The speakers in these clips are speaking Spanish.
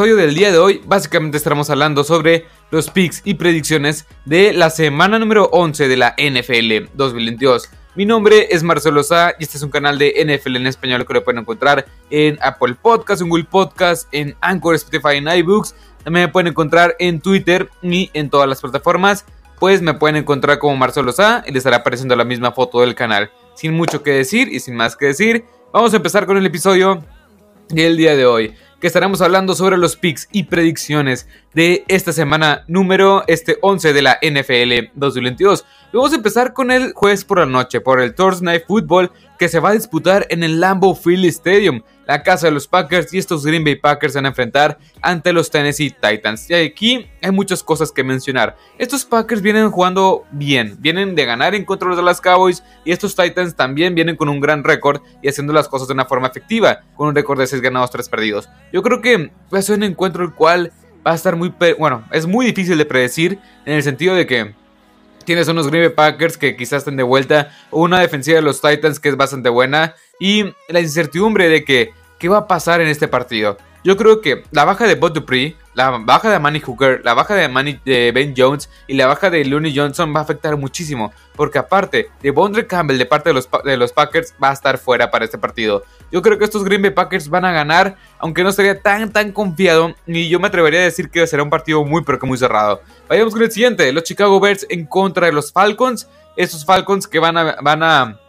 episodio del día de hoy básicamente estaremos hablando sobre los picks y predicciones de la semana número 11 de la NFL 2022. Mi nombre es Marcelo Sá y este es un canal de NFL en español que lo pueden encontrar en Apple Podcasts, en Google Podcasts, en Anchor, Spotify, en iBooks. También me pueden encontrar en Twitter y en todas las plataformas. Pues me pueden encontrar como Marcelo Sá y les estará apareciendo la misma foto del canal. Sin mucho que decir y sin más que decir, vamos a empezar con el episodio del día de hoy que estaremos hablando sobre los picks y predicciones de esta semana número este 11 de la NFL 2022. Vamos a empezar con el jueves por la noche, por el Thursday Night Football que se va a disputar en el Lambeau Field Stadium, la casa de los Packers y estos Green Bay Packers van a enfrentar ante los Tennessee Titans. Y aquí hay muchas cosas que mencionar. Estos Packers vienen jugando bien, vienen de ganar en contra de los Cowboys y estos Titans también vienen con un gran récord y haciendo las cosas de una forma efectiva, con un récord de 6 ganados, 3 perdidos. Yo creo que va a ser un encuentro el cual va a estar muy, bueno, es muy difícil de predecir en el sentido de que tienes unos Green Bay Packers que quizás estén de vuelta, una defensiva de los Titans que es bastante buena y la incertidumbre de que qué va a pasar en este partido. Yo creo que la baja de Bud Dupree, la baja de Manny Hooker, la baja de, Manny, de Ben Jones y la baja de Looney Johnson va a afectar muchísimo. Porque aparte de Bondre Campbell de parte de los, de los Packers va a estar fuera para este partido. Yo creo que estos Green Bay Packers van a ganar, aunque no estaría tan tan confiado. Y yo me atrevería a decir que será un partido muy pero que muy cerrado. Vayamos con el siguiente, los Chicago Bears en contra de los Falcons. Estos Falcons que van a, van a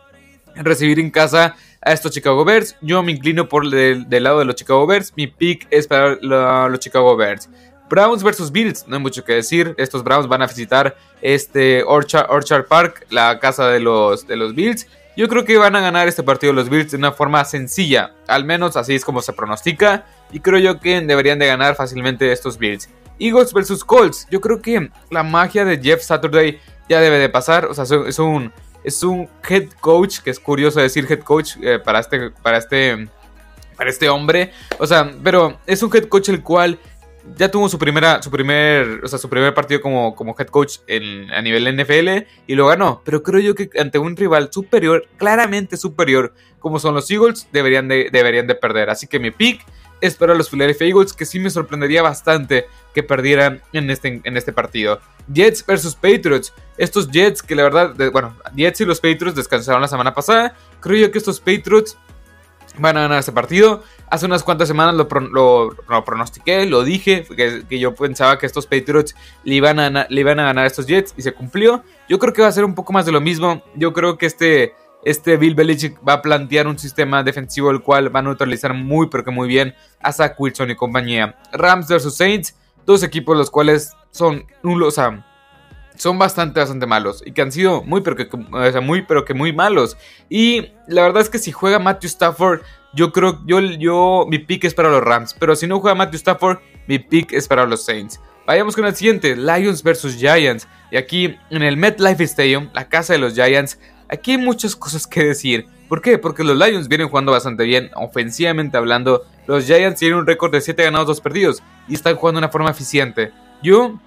recibir en casa a estos Chicago Bears. Yo me inclino por el del lado de los Chicago Bears. Mi pick es para los Chicago Bears. Browns versus Bills, no hay mucho que decir. Estos Browns van a visitar este Orchard, Park, la casa de los, de los Bills. Yo creo que van a ganar este partido los Bills de una forma sencilla. Al menos así es como se pronostica. Y creo yo que deberían de ganar fácilmente estos Bills. Eagles versus Colts. Yo creo que la magia de Jeff Saturday ya debe de pasar. O sea, es un, es un head coach, que es curioso decir head coach eh, para, este, para, este, para este hombre. O sea, pero es un head coach el cual ya tuvo su primera, su primer, o sea, su primer partido como, como head coach en, a nivel NFL y lo ganó. Pero creo yo que ante un rival superior, claramente superior, como son los Eagles, deberían de, deberían de perder. Así que mi pick es para los Philadelphia Eagles, que sí me sorprendería bastante que perdieran en este, en este partido. Jets versus Patriots. Estos Jets que la verdad, bueno, Jets y los Patriots descansaron la semana pasada. Creo yo que estos Patriots van a ganar este partido. Hace unas cuantas semanas lo, pronostiqué, lo dije, que, yo pensaba que estos Patriots le iban, a, le iban a ganar a estos Jets y se cumplió. Yo creo que va a ser un poco más de lo mismo. Yo creo que este, este Bill Belichick va a plantear un sistema defensivo el cual va a neutralizar muy pero que muy bien a Zach Wilson y compañía. Rams versus Saints, dos equipos los cuales son nulos, o son bastante, bastante malos y que han sido muy pero que, muy, pero que muy malos. Y la verdad es que si juega Matthew Stafford, yo creo, yo, yo, mi pick es para los Rams, pero si no juega Matthew Stafford, mi pick es para los Saints. Vayamos con el siguiente, Lions versus Giants. Y aquí en el MetLife Stadium, la casa de los Giants, aquí hay muchas cosas que decir. ¿Por qué? Porque los Lions vienen jugando bastante bien, ofensivamente hablando. Los Giants tienen un récord de 7 ganados, 2 perdidos y están jugando de una forma eficiente. Yo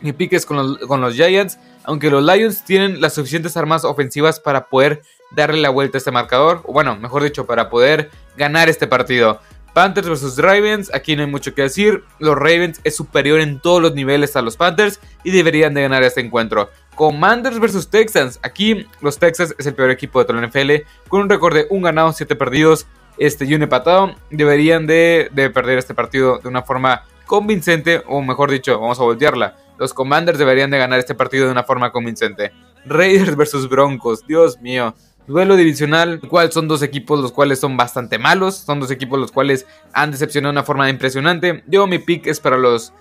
mi pique es con los, Giants, aunque los Lions tienen las suficientes armas ofensivas para poder darle la vuelta a este marcador, o bueno, mejor dicho, para poder ganar este partido. Panthers versus Ravens, aquí no hay mucho que decir, los Ravens es superior en todos los niveles a los Panthers y deberían de ganar este encuentro. Commanders versus Texans, aquí los Texans es el peor equipo de toda la NFL, con un récord de un ganado, 7 perdidos, este y un empatado, deberían de, de perder este partido de una forma convincente, o mejor dicho, vamos a voltearla los Commanders deberían de ganar este partido de una forma convincente. Raiders versus Broncos, Dios mío. Duelo divisional, cual son dos equipos los cuales son bastante malos, son dos equipos los cuales han decepcionado de una forma impresionante. Yo mi pick es para los...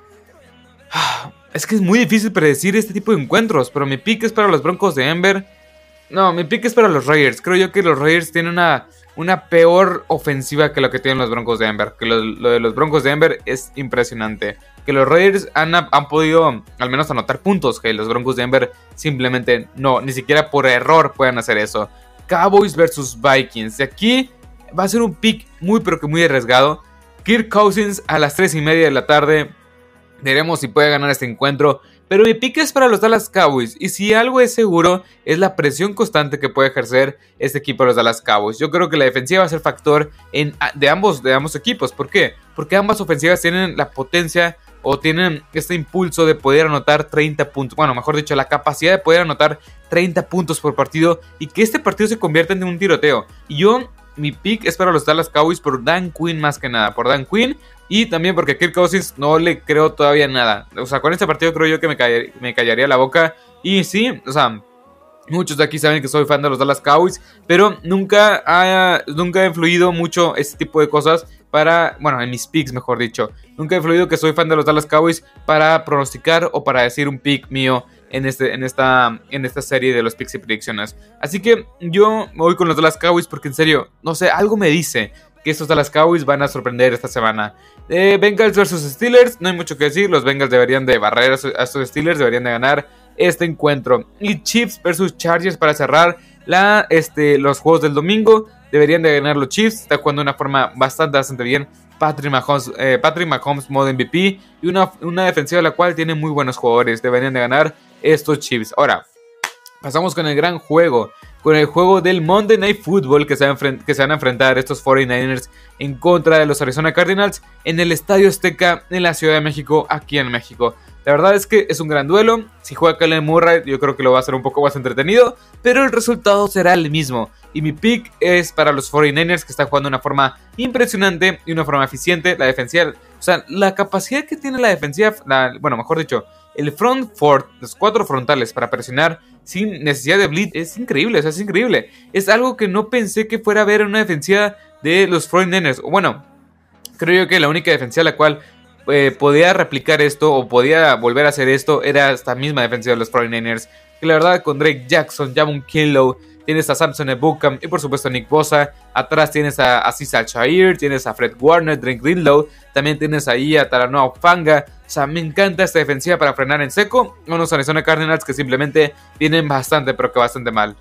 Es que es muy difícil predecir este tipo de encuentros, pero mi pick es para los Broncos de Denver. No, mi pick es para los Raiders. Creo yo que los Raiders tienen una, una peor ofensiva que lo que tienen los Broncos de Denver. Que lo, lo de los Broncos de Denver es impresionante que los Raiders han, han, podido al menos anotar puntos, que los Broncos de Denver simplemente no, ni siquiera por error pueden hacer eso. Cowboys versus Vikings. De aquí va a ser un pick muy pero que muy arriesgado. Kirk Cousins a las 3 y media de la tarde. Veremos si puede ganar este encuentro. Pero mi pick es para los Dallas Cowboys. Y si algo es seguro, es la presión constante que puede ejercer este equipo de los Dallas Cowboys. Yo creo que la defensiva va a ser factor de, ambos, de ambos equipos. ¿Por qué? porque ambas ofensivas tienen la potencia o tienen este impulso de poder anotar 30 puntos, bueno, mejor dicho, la capacidad de poder anotar 30 puntos por partido y que este partido se convierta en un tiroteo. Y yo, mi pick es para los Dallas Cowboys por Dan Quinn más que nada, por Dan Quinn y también porque Kirk Cousins no le creo todavía nada. O sea, con este partido creo yo que me, me callaría la boca y sí, o sea, Muchos de aquí saben que soy fan de los Dallas Cowboys, pero nunca ha, nunca ha influido mucho este tipo de cosas para, bueno, en mis picks mejor dicho. Nunca ha influido que soy fan de los Dallas Cowboys para pronosticar o para decir un pick mío en, este, en, esta, en esta serie de los picks y predicciones. Así que yo voy con los Dallas Cowboys porque en serio, no sé, algo me dice que estos Dallas Cowboys van a sorprender esta semana. Eh, Bengals versus Steelers, no hay mucho que decir, los Bengals deberían de barrer a estos Steelers, deberían de ganar este encuentro. Y Chiefs versus Chargers para cerrar la, este, los juegos del domingo. Deberían de ganar los Chiefs. Está jugando de una forma bastante, bastante bien. Patrick Mahomes, eh, Patrick Mahomes modo MVP. Y una, una defensiva la cual tiene muy buenos jugadores. Deberían de ganar estos Chiefs. Ahora, pasamos con el gran juego. Con el juego del Monday Night Football que se, van, a enfrentar estos 49ers en contra de los Arizona Cardinals en el Estadio Azteca en la Ciudad de México, aquí en México. La verdad es que es un gran duelo. Si juega Kellen Murray, yo creo que lo va a hacer un poco más entretenido. Pero el resultado será el mismo. Y mi pick es para los 49ers, que están jugando de una forma impresionante y una forma eficiente. La defensiva, sea, la capacidad que tiene la defensiva, bueno, mejor dicho, el front four, los cuatro frontales para presionar sin necesidad de blitz, es increíble, o sea, es increíble. Es algo que no pensé que fuera a ver en una defensiva de los 49ers. Bueno, creo yo que la única defensiva a la cual eh, podía replicar esto o podía volver a hacer esto era esta misma defensiva de los 49ers. Que la verdad con Drake Jackson, Javon Kinlow, tienes a Samson Ebukam y por supuesto Nick Bosa. Atrás tienes a, a Cesar Shair, tienes a Fred Warner, Drake Greenlow. También tienes ahí a Taranoa Fanga. O sea, me encanta esta defensiva para frenar en seco. Unos Arizona Cardinals que simplemente vienen bastante, pero que bastante mal.